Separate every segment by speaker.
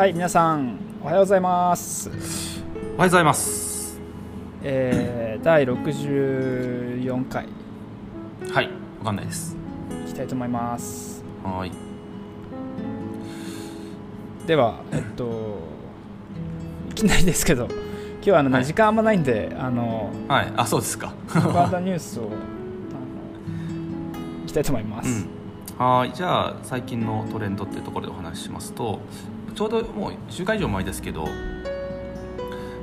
Speaker 1: はい皆さんおはようございます。
Speaker 2: おはようございます。
Speaker 1: えー、第64回。
Speaker 2: はいわかんないです。
Speaker 1: いきたいと思います。
Speaker 2: はーい。
Speaker 1: ではえっといきなりですけど今日はあの、ね
Speaker 2: はい。
Speaker 1: 時間あんまないんであの
Speaker 2: はい。あそうですか。
Speaker 1: バーダニュースを いきたいと思いま
Speaker 2: う
Speaker 1: す、
Speaker 2: ん。はーい。じゃあ最近のトレンドっていうところでお話ししますとちょうどもう1週間以上前ですけど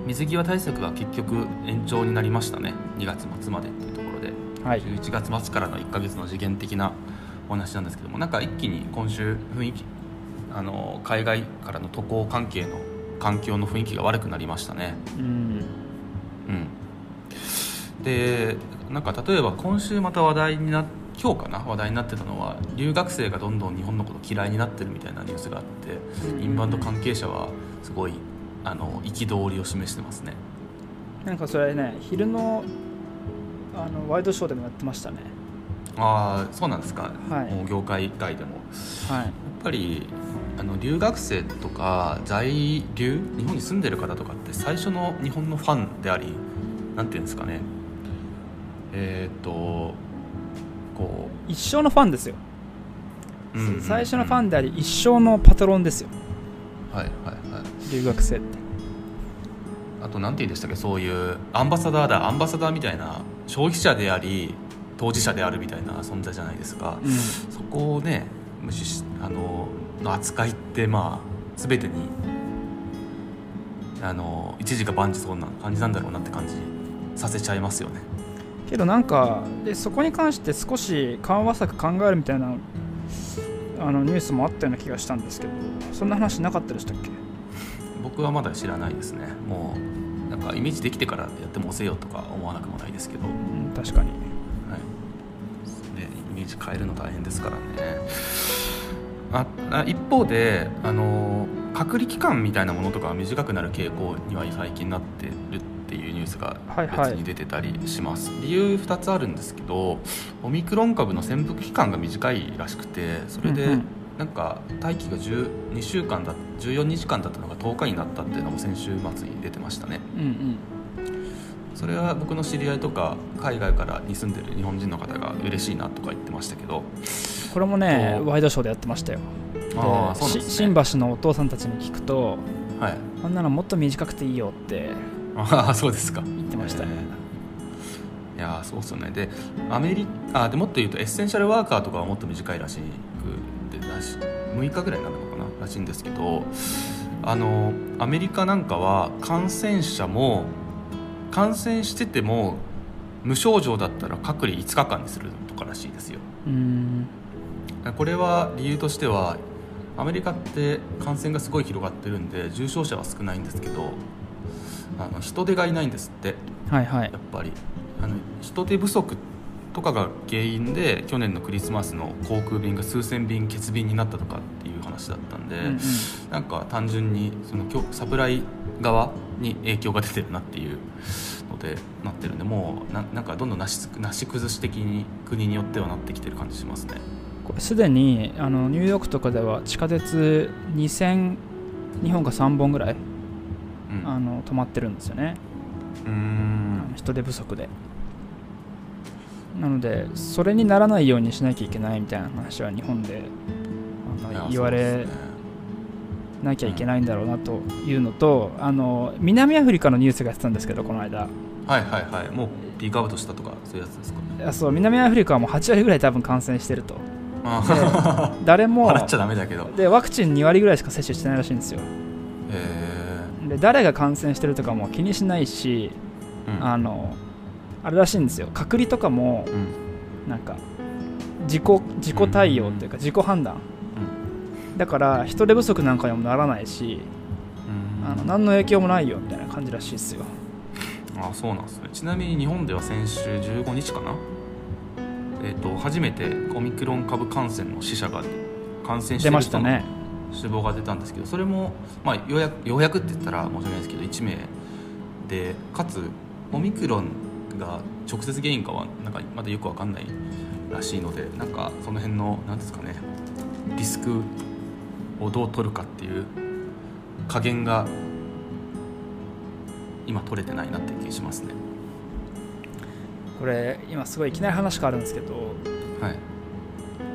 Speaker 2: 水際対策が結局延長になりましたね。2月末までっていうところで。
Speaker 1: はい。
Speaker 2: 11月末からの1ヶ月の次元的なお話なんですけどもなんか一気に今週雰囲気あの海外からの渡航関係の環境の雰囲気が悪くなりましたね。
Speaker 1: うん。
Speaker 2: うん、でなんか例えば今週また話題にな今日かな？話題になってたのは留学生がどんどん日本のこと嫌いになってるみたいなニュースがあってインバウンド関係者はすごいあの憤りを示してますね。
Speaker 1: なんかそれね昼のあのワイドショーでもやってましたね。
Speaker 2: ああそうなんですか、
Speaker 1: はい。
Speaker 2: もう業界外でも。
Speaker 1: はい。
Speaker 2: やっぱりあの留学生とか在留日本に住んでる方とかって最初の日本のファンでありなんていうんですかね。えーっとこ
Speaker 1: 一生のファンですよ、
Speaker 2: う、うんうんうん。
Speaker 1: 最初のファンであり一生のパトロンですよ。
Speaker 2: はいはいはい。
Speaker 1: 留学生って。
Speaker 2: あと何て言うんでしたっけ？そういうアンバサダーだアンバサダーみたいな消費者であり当事者であるみたいな存在じゃないですか、
Speaker 1: うん。
Speaker 2: そこをね無視しあのの扱いってまあ全てにあの一時が万事そうな感じなんだろうなって感じさせちゃいますよね
Speaker 1: けどなんかでそこに関して少し緩和策考えるみたいなあのニュースもあったような気がしたんですけどそんな話なかったでしたっけ？
Speaker 2: 僕はまだ知らないですね。もうなんかイメージできてからやっても押せよとか思わなくもないですけど、はい、
Speaker 1: うん確かに。
Speaker 2: ねイメージ変えるの大変ですからね。ああ一方であの隔離期間みたいなものとかは短くなる傾向には最近なってるっていうニュースが
Speaker 1: はいはい。
Speaker 2: 別に出てたりします、理由2つあるんですけどオミクロン株の潜伏期間が短いらしくてそれでなんか待機が12週間だ14日間だったのが10日になったっていうのも先週末に出てましたね。
Speaker 1: うんうん。
Speaker 2: それは僕の知り合いとか海外からに住んでる日本人の方が嬉しいなとか言ってましたけど。
Speaker 1: これもねワイドショーでやってましたよ。
Speaker 2: あーそうね。
Speaker 1: 新橋のお父さんたちに聞くと
Speaker 2: はい
Speaker 1: あんなのもっと短くていいよって
Speaker 2: ああそうですか。
Speaker 1: 言ってました。ね、
Speaker 2: いやーそうっすよね。でアメリあでもっと言うとエッセンシャルワーカーとかはもっと短いらしくでらし6日ぐらいなのかならしいんですけどあのアメリカなんかは感染者も感染してても無症状だったら隔離5日間にするとからしいですよ。
Speaker 1: うーん。
Speaker 2: これは理由としてはアメリカって感染がすごい広がってるんで重症者は少ないんですけどあの人手がいないんですって。
Speaker 1: はいはい。
Speaker 2: やっぱり。あの人手不足とかが原因で去年のクリスマスの航空便が数千便欠便になったとかっていう話だったんで、
Speaker 1: うんうん。
Speaker 2: なんか単純にそのきょサプライ側に影響が出てるなっていうのでなってるんでもうななんかどんどんなしなし崩し的に国によってはなってきてる感じしますね。
Speaker 1: すでにあのニューヨークとかでは地下鉄2000日本が3本ぐらい
Speaker 2: うん
Speaker 1: あの止まってるんですよね。
Speaker 2: うん。
Speaker 1: の人手不足で。なのでそれにならないようにしなきゃいけないみたいな話は日本であの言われなきゃいけないんだろうなというのとあの南アフリカのニュースがやってたんですけどこの間。
Speaker 2: はいはいはい。もうピークアウトしたとかそういうやつですか？ね
Speaker 1: いやそう南アフリカはもう8割ぐらい多分感染してると。
Speaker 2: あ。
Speaker 1: 誰も
Speaker 2: 笑っちゃダメだけど。
Speaker 1: でワクチン2割ぐらいしか接種してないらしいんですよ。
Speaker 2: へ
Speaker 1: で誰が感染してるとかも気にしないし
Speaker 2: えうん。
Speaker 1: あのあれらしいんですよ。隔離とかも
Speaker 2: うん。
Speaker 1: なんか自己自己対応っていうか自己判断。だから人手不足なんかにもならないし
Speaker 2: うん。
Speaker 1: あの何の影響もないよみたいな感じらしいですよ。
Speaker 2: あそうなんですね。ちなみに日本では先週15日かな？えっ、と初めてオミクロン株感染の死者が感染して
Speaker 1: 出
Speaker 2: る人の
Speaker 1: ましたね
Speaker 2: 死亡が出たんですけどそれも、まあ、ようやくようやくって言ったら申し訳ないですけど1名でかつオミクロンが直接原因かはなんかまだよくわかんないらしいのでなんかその辺の何ですかねリスクをどう取るかっていう加減が今取れてないなって気しますね。
Speaker 1: これ今すごいいきなり話変わるんですけど
Speaker 2: はい。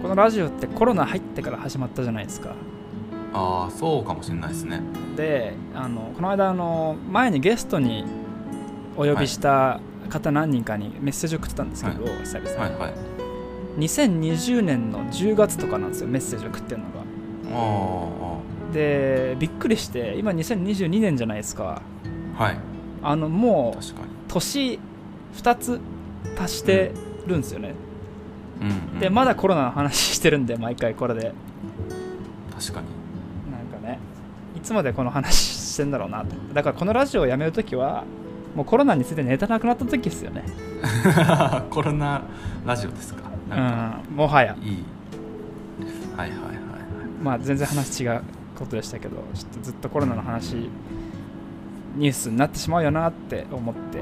Speaker 1: このラジオってコロナ入ってから始まったじゃないですか
Speaker 2: ああそうかもしれないですね。
Speaker 1: であのこの間あの前にゲストにお呼びした方何人かにメッセージを送ってたんですけど、
Speaker 2: は
Speaker 1: 久々に、
Speaker 2: はいはい。
Speaker 1: 2020年の10月とかなんですよメッセージを送ってるのが。
Speaker 2: あ
Speaker 1: でびっくりして今2022年じゃないですか。
Speaker 2: あはい。
Speaker 1: あのもう年2つ足してるんですよね、
Speaker 2: うん、うん、
Speaker 1: でまだコロナの話してるんで毎回これで。
Speaker 2: 確かに
Speaker 1: いつまでこの話してんだろうなと。だからこのラジオをやめるときはもうコロナについてネタなくなった時ですよね。
Speaker 2: コロナラジオですか？
Speaker 1: う
Speaker 2: なん
Speaker 1: もはや。
Speaker 2: いい、はいはいはいはい。
Speaker 1: まあ全然話違うことでしたけどちょっとずっとコロナの話ニュースになってしまうよなって思って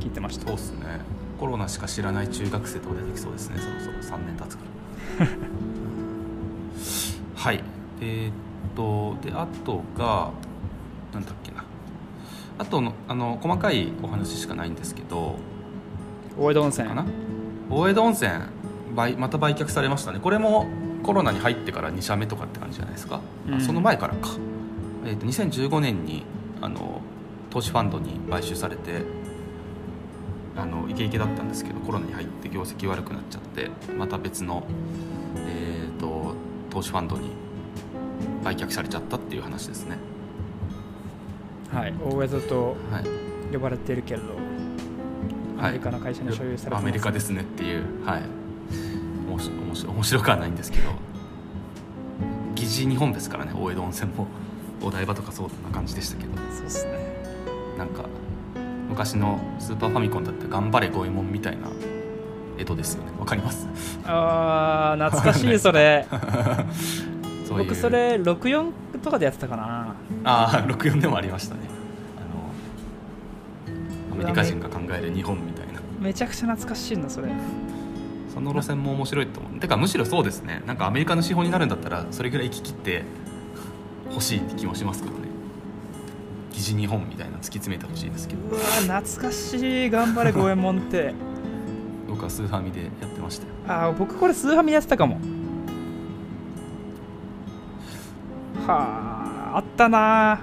Speaker 1: 聞いてました。
Speaker 2: そうっすね。コロナしか知らない中学生とか出てきそうですね。そろそろ3年経つから。はい。えーっとであとがなんだっけな。あとのあの細かいお話しかないんですけど
Speaker 1: 大江戸温泉。
Speaker 2: かな？大江戸温泉売また売却されましたね。これもコロナに入ってから2社目とかって感じじゃないですか、
Speaker 1: うん。
Speaker 2: あその前からか、えー、と2015年にあの投資ファンドに買収されてあのイケイケだったんですけどコロナに入って業績悪くなっちゃってまた別の、えー、と投資ファンドに売却されちゃったっていう話ですね、
Speaker 1: はい。大江戸と
Speaker 2: はい、
Speaker 1: 呼ばれているけれどアメリカの会社に所有されてます、
Speaker 2: アメリカですねっていうはい。面白面白面白くはないんですけど疑似日本ですからね大江戸温泉も。お台場とかそうな感じでしたけど。
Speaker 1: そうっすね。
Speaker 2: なんか昔のスーパーファミコンだって頑張れ五右衛門みたいな江戸ですよね。わかります？
Speaker 1: あー懐かしいそれ
Speaker 2: そう
Speaker 1: 僕それ64とかでやってたかな。
Speaker 2: ああ64でもありましたね。あのアメリカ人が考える日本みたいな。
Speaker 1: めちゃくちゃ懐かしいんだそれ。
Speaker 2: その路線も面白いと思う。てかむしろそうですね。なんかアメリカの資本になるんだったらそれぐらい行き切ってほしいって気もしますけどね。疑似日本みたいな突き詰めてほしいですけど。
Speaker 1: うわー懐かしい。頑張れ五右衛門って。
Speaker 2: 僕はスーファミでやってましたよ。
Speaker 1: あー僕これスーファミやってたかもはああったな。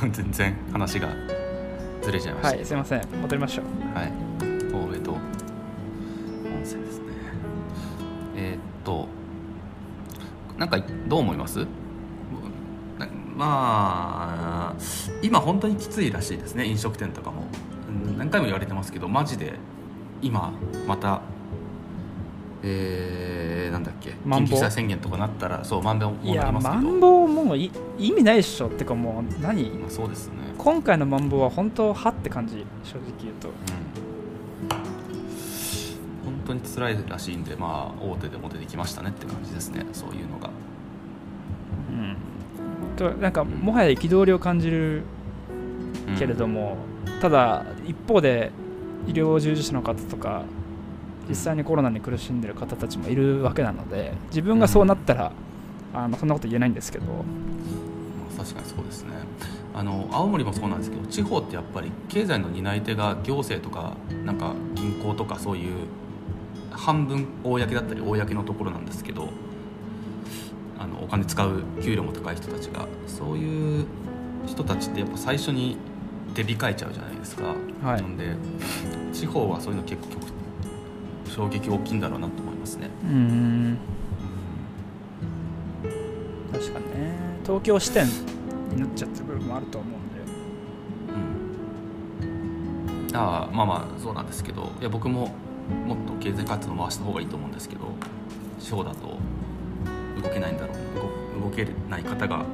Speaker 2: 全然話がずれちゃいま
Speaker 1: ー
Speaker 2: した。
Speaker 1: はいすいません。戻りましょう。
Speaker 2: はい、大江戸温泉ですね。えーっとなんかどう思います？なまあ今本当にきついらしいですね。飲食店とかも。うん何回も言われてますけどマジで今またえー、だっけ？緊急事態宣言とかなったらそうまんべんも
Speaker 1: いや
Speaker 2: ますけど。
Speaker 1: マンボウもうい意味ないっしょってかもう何？
Speaker 2: まあ、そうですね。
Speaker 1: 今回のマンボウは本当はって感じ正直言うと。
Speaker 2: うん。本当に辛いらしいんでまあ大手でも出てきましたねって感じですね。そういうのが。
Speaker 1: うん。となんかもはや憤りを感じる
Speaker 2: うん
Speaker 1: けれども、ただ一方で医療従事者の方とか実際にコロナに苦しんでる方たちもいるわけなので自分がそうなったら、あのそんなこと言えないんですけど。
Speaker 2: まあ確かにそうですね。あの青森もそうなんですけど地方ってやっぱり経済の担い手が行政とかなんか銀行とかそういう半分公だったり公のところなんですけどあのお金使う給料も高い人たちがそういう人たちってやっぱ最初に出控えちゃうじゃないですか、
Speaker 1: はい。
Speaker 2: なんで地方はそういうの結構衝撃大きいんだろうなと思いますね、
Speaker 1: うーん。確かにね。東京支店になっちゃってる部分もあると思うんで。
Speaker 2: うん、ああまあまあそうなんですけどいや僕ももっと経済活動回した方がいいと思うんですけど地方だと動けないんだろう動動けない方が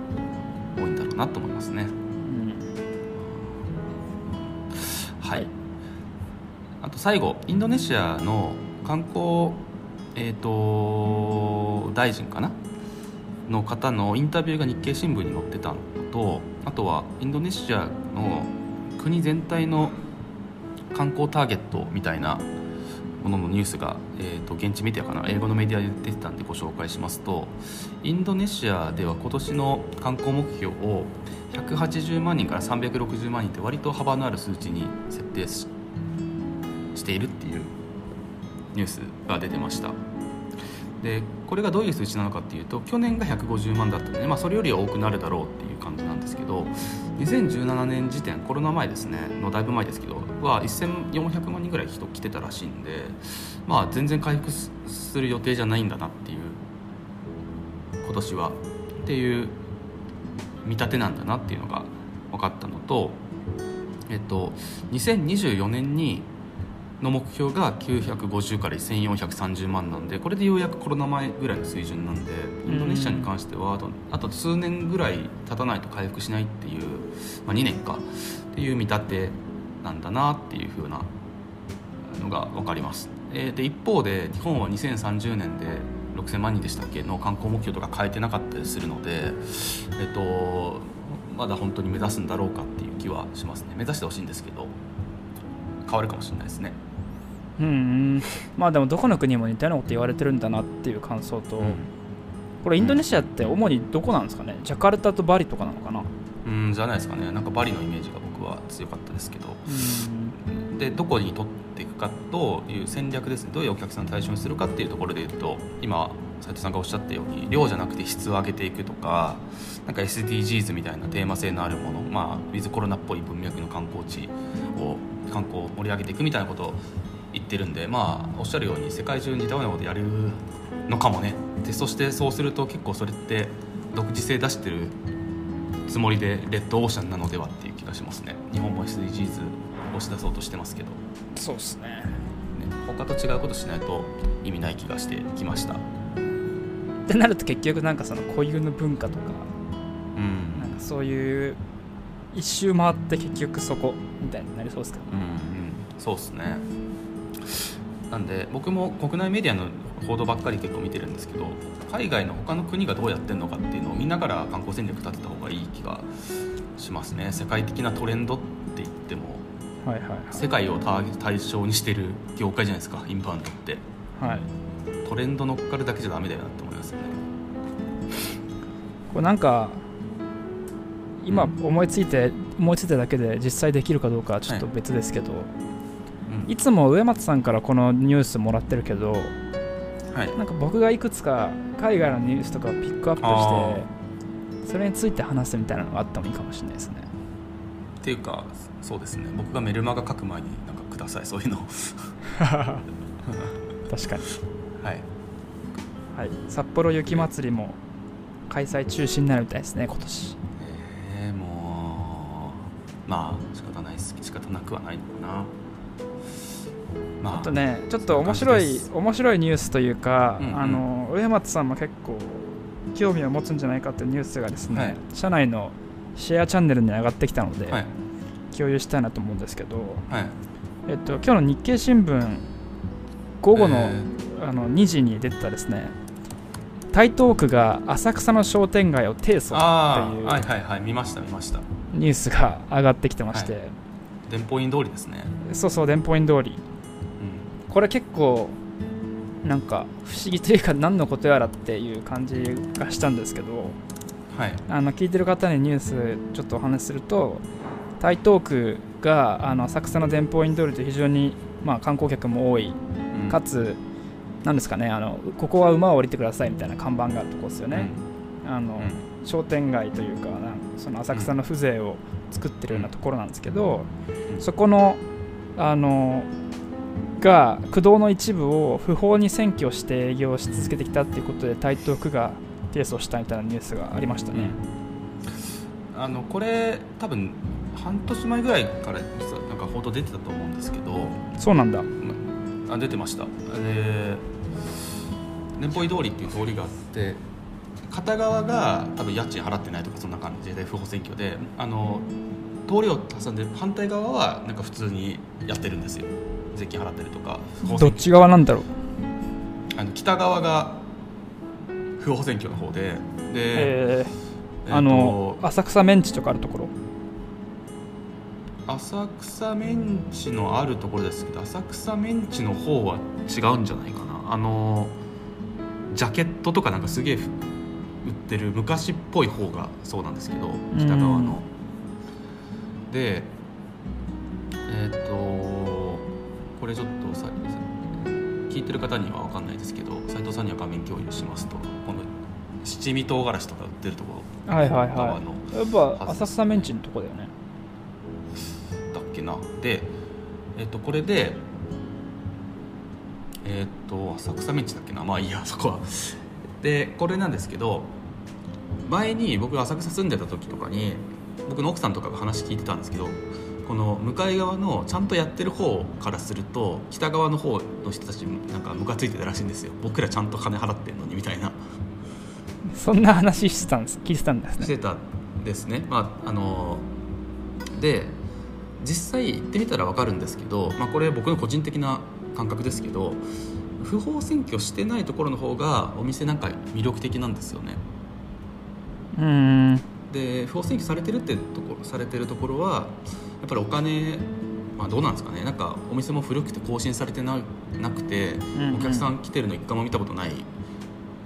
Speaker 2: 多いんだろうなと思いますね。
Speaker 1: うん。
Speaker 2: はい、
Speaker 1: はい。
Speaker 2: あと最後インドネシアの観光えっ、と大臣かな？の方のインタビューが日経新聞に載ってたのとあとはインドネシアの国全体の観光ターゲットみたいなもののニュースが、えー、と現地メディアかな？英語のメディアで出てたんでご紹介しますとインドネシアでは今年の観光目標を180万人から360万人って割と幅のある数値に設定しているっていうニュースが出てました。でこれがどういう数値なのかっていうと去年が150万だったので、まあ、それよりは多くなるだろうっていう感じなんですけど2017年時点コロナ前ですね。のだいぶ前ですけどは1400万人ぐらい人来てたらしいんで、まあ、全然回復する予定じゃないんだなっていう今年はっていう見立てなんだなっていうのが分かったのと、えっと、2024年にの目標が950から1430万なんでこれでようやくコロナ前ぐらいの水準なんでインドネシアに関してはあとあと数年ぐらい経たないと回復しないっていう、まあ、2年かっていう見立てなんだなっていう風なのが分かります。えー、で一方で日本は2030年で6000万人でしたっけの観光目標とか変えてなかったりするので、えっと、まだ本当に目指すんだろうかっていう気はしますね目指してほしいんですけど変わるかもしれないですね。
Speaker 1: うんまあでもどこの国も似たようなこと言われてるんだなっていう感想と、うん、これインドネシアって主にどこなんですかね？ジャカルタとバリとかなのかな？
Speaker 2: うんじゃないですかね。なんかバリのイメージが僕は強かったですけど、でどこに取っていくかという戦略ですね。どういうお客さんを対象にするかっていうところでいうと今斉藤さんがおっしゃったように量じゃなくて質を上げていくとかなんか SDGs みたいなテーマ性のあるもの、まあ、ウィズコロナっぽい文脈の観光地を観光を盛り上げていくみたいなことを言ってるんでまあおっしゃるように世界中に似たようなことやるのかもね。でそしてそうすると結構それって独自性出してるつもりでレッドオーシャンなのではっていう気がしますね。日本も SDGs 押し出そうとしてますけど。
Speaker 1: そうですね。ね
Speaker 2: 他と違うことしないと意味ない気がしてきました。っ
Speaker 1: てなると結局なんかその固有の文化とか,、
Speaker 2: うん、
Speaker 1: なんかそういう一周回って結局そこみたいになりそうですか、ね、
Speaker 2: うん、うん、そうっすねなんで僕も国内メディアの報道ばっかり結構見てるんですけど海外の他の国がどうやってるのかっていうのを見ながら観光戦略立てた方がいい気がしますね。世界的なトレンドって言っても、
Speaker 1: はいはいはい、
Speaker 2: 世界を対象にしてる業界じゃないですかインバウンドって、
Speaker 1: はい、
Speaker 2: トレンド乗っかるだけじゃダメだよなって思いますよね。
Speaker 1: これなんか今思いついて、うん、思いついただけで実際できるかどうかはちょっと別ですけど、はいいつも植松さんからこのニュースもらってるけど、
Speaker 2: はい、
Speaker 1: なんか僕がいくつか海外のニュースとかをピックアップしてそれについて話すみたいなのがあってもいいかもしれないですね。
Speaker 2: っていうかそうですね。僕がメルマガ書く前になんかください。そういうの。
Speaker 1: 確かに。
Speaker 2: はい、
Speaker 1: はい、札幌雪まつりも開催中止になるみたいですね今年。
Speaker 2: ええー、もうまあ仕方ないです。仕方なくはないのかな
Speaker 1: まあ、あとねちょっと面白い面白いニュースというか、うんうん、あの上松さんも結構興味を持つんじゃないかっていうニュースがですね、はい、社内のシェアチャンネルに上がってきたので、はい、共有したいなと思うんですけど、
Speaker 2: はい、
Speaker 1: えっと、今日の日経新聞午後のえー、あの2時に出てたですね台東区が浅草の商店街を提訴っていう
Speaker 2: はいはいはい見ました見ました。
Speaker 1: ニュースが上がってきてまして、
Speaker 2: 電報院通りですね。
Speaker 1: そうそう電報院通りこれ結構なんか不思議というか何のことやらっていう感じがしたんですけど、
Speaker 2: はい、
Speaker 1: あの聞いてる方にニュースちょっとお話しすると台東区があの浅草の電報院通りと非常に、まあ、観光客も多い、うん、かつ何ですかねあのここは馬を降りてくださいみたいな看板があるところですよね、うん、あの、うん、商店街というかその浅草の風情を作ってるようなところなんですけど、そこのあのが駆動の一部を不法に占拠して営業し続けてきたっていうことで台東区が提訴したみたいなニュースがありましたね、
Speaker 2: うん、あのこれ多分半年前ぐらいから実はなんか報道出てたと思うんですけど。
Speaker 1: そうなんだ。
Speaker 2: あ出てました。で年俸通りっていう通りがあって片側が多分家賃払ってないとかそんな感じで不法占拠であの通りを挟んで反対側はなんか普通にやってるんですよ税金払ってるとか
Speaker 1: どっち側なんだろう？
Speaker 2: あの北側が不法占拠の方でで、
Speaker 1: えー、あの浅草メンチとかあるところ？
Speaker 2: 浅草メンチのあるところですけど浅草メンチの方は違うんじゃないかな。あのジャケットとかなんかすげえ売ってる昔っぽい方がそうなんですけど北側の。でれちょっとさ聞いてる方には分かんないですけど斉藤さんには画面共有しますとこの七味唐辛子とか売ってるとこ
Speaker 1: ろ。はいはいはい。やっぱ浅草メンチのとこだよね。
Speaker 2: だっけな。でえっ、ー、とこれでえっ、ー、と浅草メンチだっけな。まあいいや そこは。でこれなんですけど前に僕浅草住んでた時とかに僕の奥さんとかが話聞いてたんですけどこの向かい側のちゃんとやってる方からすると北側の方の人たちなんかムカついてたらしいんですよ。僕らちゃんと金払ってんのにみたいな。
Speaker 1: そんな話してたんです聞いてたんですね。
Speaker 2: してたですねまああので実際行ってみたら分かるんですけど、まあ、これ僕の個人的な感覚ですけど不法占拠してないところの方がお店なんか魅力的なんですよね。
Speaker 1: うん。
Speaker 2: で不法占拠されてるってところされてるところはやっぱりお金まあ、どうなんですかね。なんかお店も古くて更新されてななくて、うんうん、お客さん来てるの一回も見たことない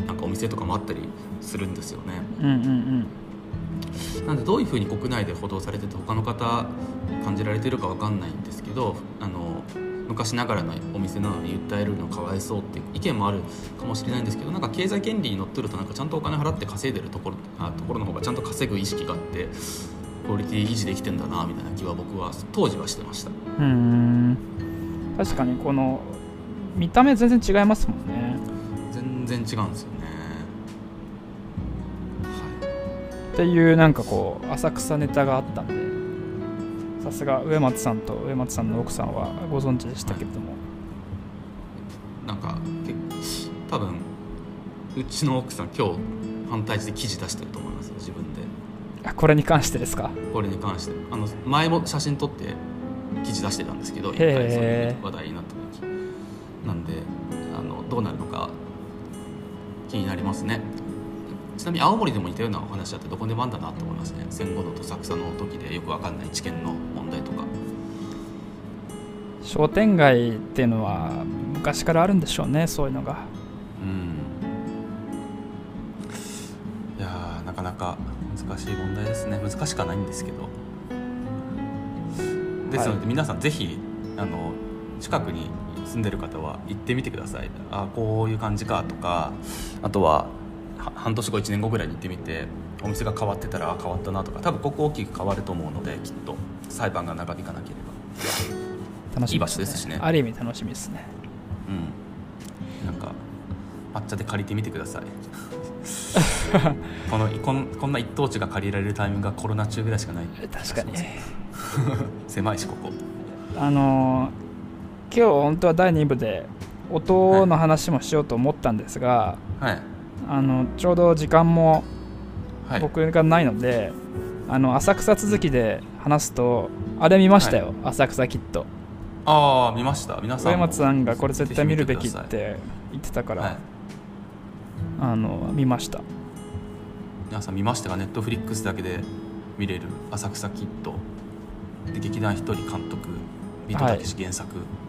Speaker 2: なんかお店とかもあったりするんですよね。
Speaker 1: うんうんうん。
Speaker 2: なんでどういうふうに国内で報道されてて他の方感じられてるか分かんないんですけどあの昔ながらのお店なのに訴えるのかわいそうっていう意見もあるかもしれないんですけどなんか経済権利にのっとるとなんかちゃんとお金払って稼いでるところあところの方がちゃんと稼ぐ意識があってクオリティ維持できてんだなみたいな気は僕は当時はしてました。
Speaker 1: うん。確かにこの見た目全然違いますもんね。
Speaker 2: 全然違うんですよね。
Speaker 1: っていうなんかこう浅草ネタがあったんでさすが植松さんと植松さんの奥さんはご存知でしたけれども、
Speaker 2: なんか多分うちの奥さん今日反対して記事出して
Speaker 1: これに関してですか？
Speaker 2: これに関して。あの前も写真撮って記事出してたんですけど一回そういう話題になった時なんであのどうなるのか気になりますね。ちなみに青森でも似たようなお話だってどこでもあんだなと思いますね。戦後のどさくさの時でよく分かんない知見の問題とか。
Speaker 1: 商店街っていうのは昔からあるんでしょうねそういうのが
Speaker 2: 難しい問題ですね。難しくはないんですけど。ですので、皆さんぜひあの近くに住んでる方は行ってみてください。あこういう感じかとかあとは半年後1年後ぐらいに行ってみてお店が変わってたら変わったなとか多分ここ大きく変わると思うのできっと裁判が長引かなければ。楽しみ、ね、いい場所ですしね。
Speaker 1: ある意味楽しみですね。
Speaker 2: うん。なんか抹茶で借りてみてください このこんこんな一等地が借りられるタイミングがコロナ中ぐらいしかない。
Speaker 1: 確かに。
Speaker 2: 狭いしここ。
Speaker 1: あのー、今日本当は第2部で音の話もしようと思ったんですが、
Speaker 2: はい、
Speaker 1: あのちょうど時間も僕がないので、はい、あの浅草続きで話すとあれ見ましたよ、はい、浅草キッド。
Speaker 2: ああ見ました。皆さん
Speaker 1: 上松さんがこれ絶対見るべきって言ってたから、はい、あの見ました
Speaker 2: 皆さん見ましたがネットフリックスだけで見れる。浅草キッド。で劇団ひとり監督。ビートたけし原作。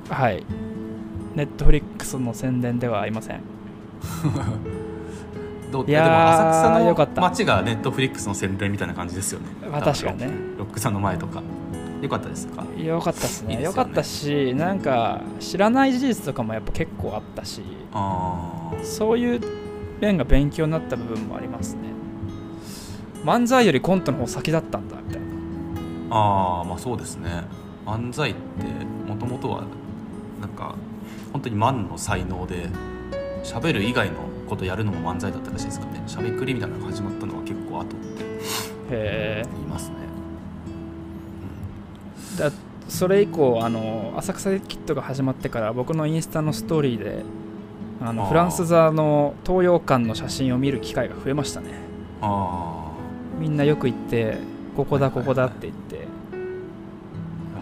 Speaker 1: はい。ネットフリックスの宣伝ではありません。
Speaker 2: どう？いやでも浅草の街がネットフリックスの宣伝みたいな感じですよね、
Speaker 1: まあ、確かにね。
Speaker 2: ロックさんの前とか。よかったですか？
Speaker 1: よかったですね。よかったしなんか知らない事実とかもやっぱ結構あったし。そういう面が勉強になった部分もありますね漫才よりコントの方先だったんだみたいな。
Speaker 2: ああまあそうですね。漫才ってもともとはなんか本当に万の才能で喋る以外のことやるのも漫才だったらしいですかね。しゃべくりみたいなのが始まったのは結構後って
Speaker 1: へ
Speaker 2: 言いますね、
Speaker 1: うん、だそれ以降あの浅草キットが始まってから僕のインスタのストーリーであのフランス座の東洋館の写真を見る機会が増えましたね。
Speaker 2: あ
Speaker 1: みんなよく行ってここだここだって言って、はい
Speaker 2: はい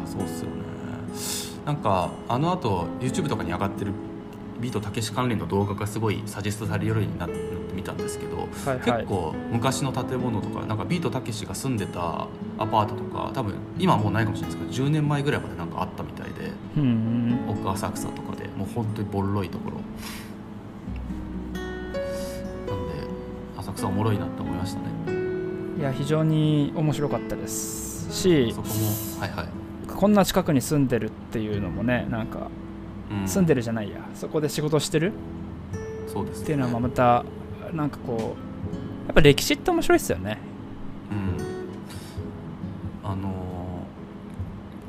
Speaker 2: はい、そうっすよね。なんかあのあと YouTube とかに上がってるビートたけし関連の動画がすごいサジェストされるようになって見たんですけど、
Speaker 1: はいはい。
Speaker 2: 結構昔の建物とかなんかビートたけしが住んでたアパートとか多分今はもうないかもしれないですけど10年前ぐらいまでなんかあったみたいで
Speaker 1: うん
Speaker 2: 奥浅草とかでもう本当にボロいところ。なんで浅草おもろいなって思いましたね。
Speaker 1: いや非常に面白かったですし
Speaker 2: そこもはいはい、
Speaker 1: こんな近くに住んでるっていうのもねなんか
Speaker 2: うん。
Speaker 1: 住んでるじゃないや。そこで仕事してる
Speaker 2: そうですね。
Speaker 1: っていうのはまたなんかこうやっぱ歴史って面白いですよね。
Speaker 2: うん。あのー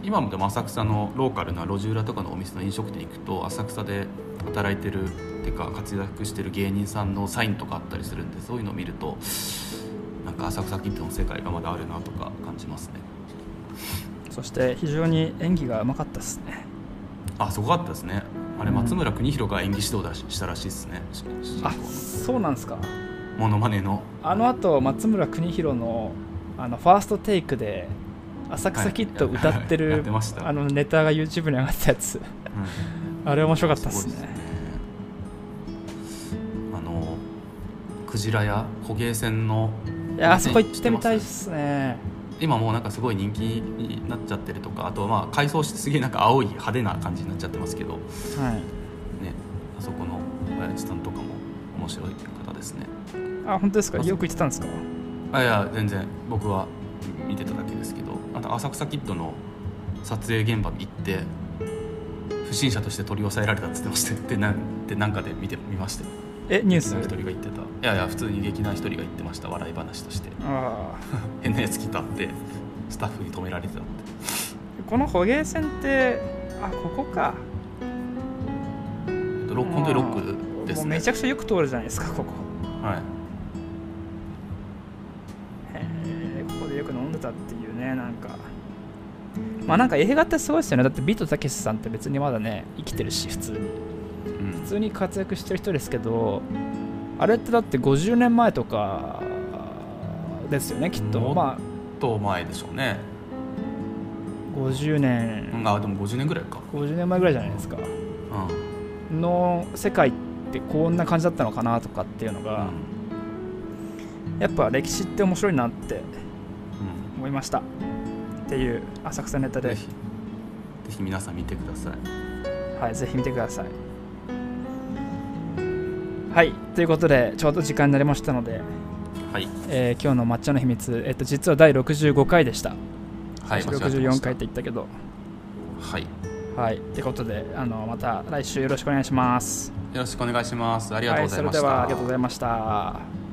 Speaker 2: 今もでも浅草のローカルな路地裏とかのお店の飲食店行くと浅草で働いてるっていうか活躍してる芸人さんのサインとかあったりするんでそういうのを見るとか浅草キッドの世界がまだあるなとか感じますね。
Speaker 1: そして非常に演技がうまかったですね。
Speaker 2: あすごかったですね。あれ
Speaker 1: うん。
Speaker 2: 松村邦洋が演技指導だししたらしいですね。
Speaker 1: あそうなんですか。
Speaker 2: モノマネの。
Speaker 1: あのあと松村邦洋のあのファーストテイクで浅草キッド歌って
Speaker 2: はい。や
Speaker 1: る
Speaker 2: ってました。
Speaker 1: あのネタが YouTube に上がったやつ。
Speaker 2: うん。
Speaker 1: あれ面白かったですね。
Speaker 2: すごいあのクジラや捕鯨船の
Speaker 1: いやあそこ行ってみたいっすね。
Speaker 2: 今もうなんかすごい人気になっちゃってるとかあとまあ改装してすげえなんか青い派手な感じになっちゃってますけどね
Speaker 1: はい。
Speaker 2: あそこの親父さんとかも面白い方ですね。
Speaker 1: あ本当ですか？よく行ってたんですか？
Speaker 2: あいや全然僕は見てただけですけど。あと浅草キッドの撮影現場に行って不審者として取り押さえられたっつってましたよでなんでなんかで見て見ましたよ
Speaker 1: えニュース？
Speaker 2: 一人が言ってた。いやいや普通に劇団一人が言ってました。笑い話として。
Speaker 1: あ
Speaker 2: 変なやつ来たってスタッフに止められてたって。
Speaker 1: あこの捕鯨船ってあここか。
Speaker 2: ロック本当にロックですね。
Speaker 1: もうめちゃくちゃよく通るじゃないですかここ。
Speaker 2: はい。
Speaker 1: へえここでよく飲んでたっていうねなんか。まあなんか映画ってすごいですよね。だってビートたけしさんって別にまだね生きてるし普通に通に活躍してる人ですけどあれってだって50年前とかですよねきっと。
Speaker 2: もっ
Speaker 1: ま
Speaker 2: と前でしょうね。
Speaker 1: あ50年。
Speaker 2: うんあでも50年ぐらいか。
Speaker 1: 50年前ぐらいじゃないですか。
Speaker 2: うん。
Speaker 1: の世界ってこんな感じだったのかなとかっていうのが、やっぱ歴史って面白いなって
Speaker 2: うん。
Speaker 1: 思いました。っていう浅草ネタで。
Speaker 2: ぜひぜひ皆さん見てください。
Speaker 1: はい、ぜひ見てください。はい、ということで、ちょうど時間になりましたので、
Speaker 2: はい
Speaker 1: えー今日の抹茶の秘密、えっと、実は第65回でした。
Speaker 2: はい
Speaker 1: 最初
Speaker 2: 間違ってました
Speaker 1: 64回って言ったけど、
Speaker 2: はい
Speaker 1: はい、ということで、あのまた来週よろしくお願いします。
Speaker 2: よろしくお願いしますありがとうございました、
Speaker 1: はい、それではありがとうございました。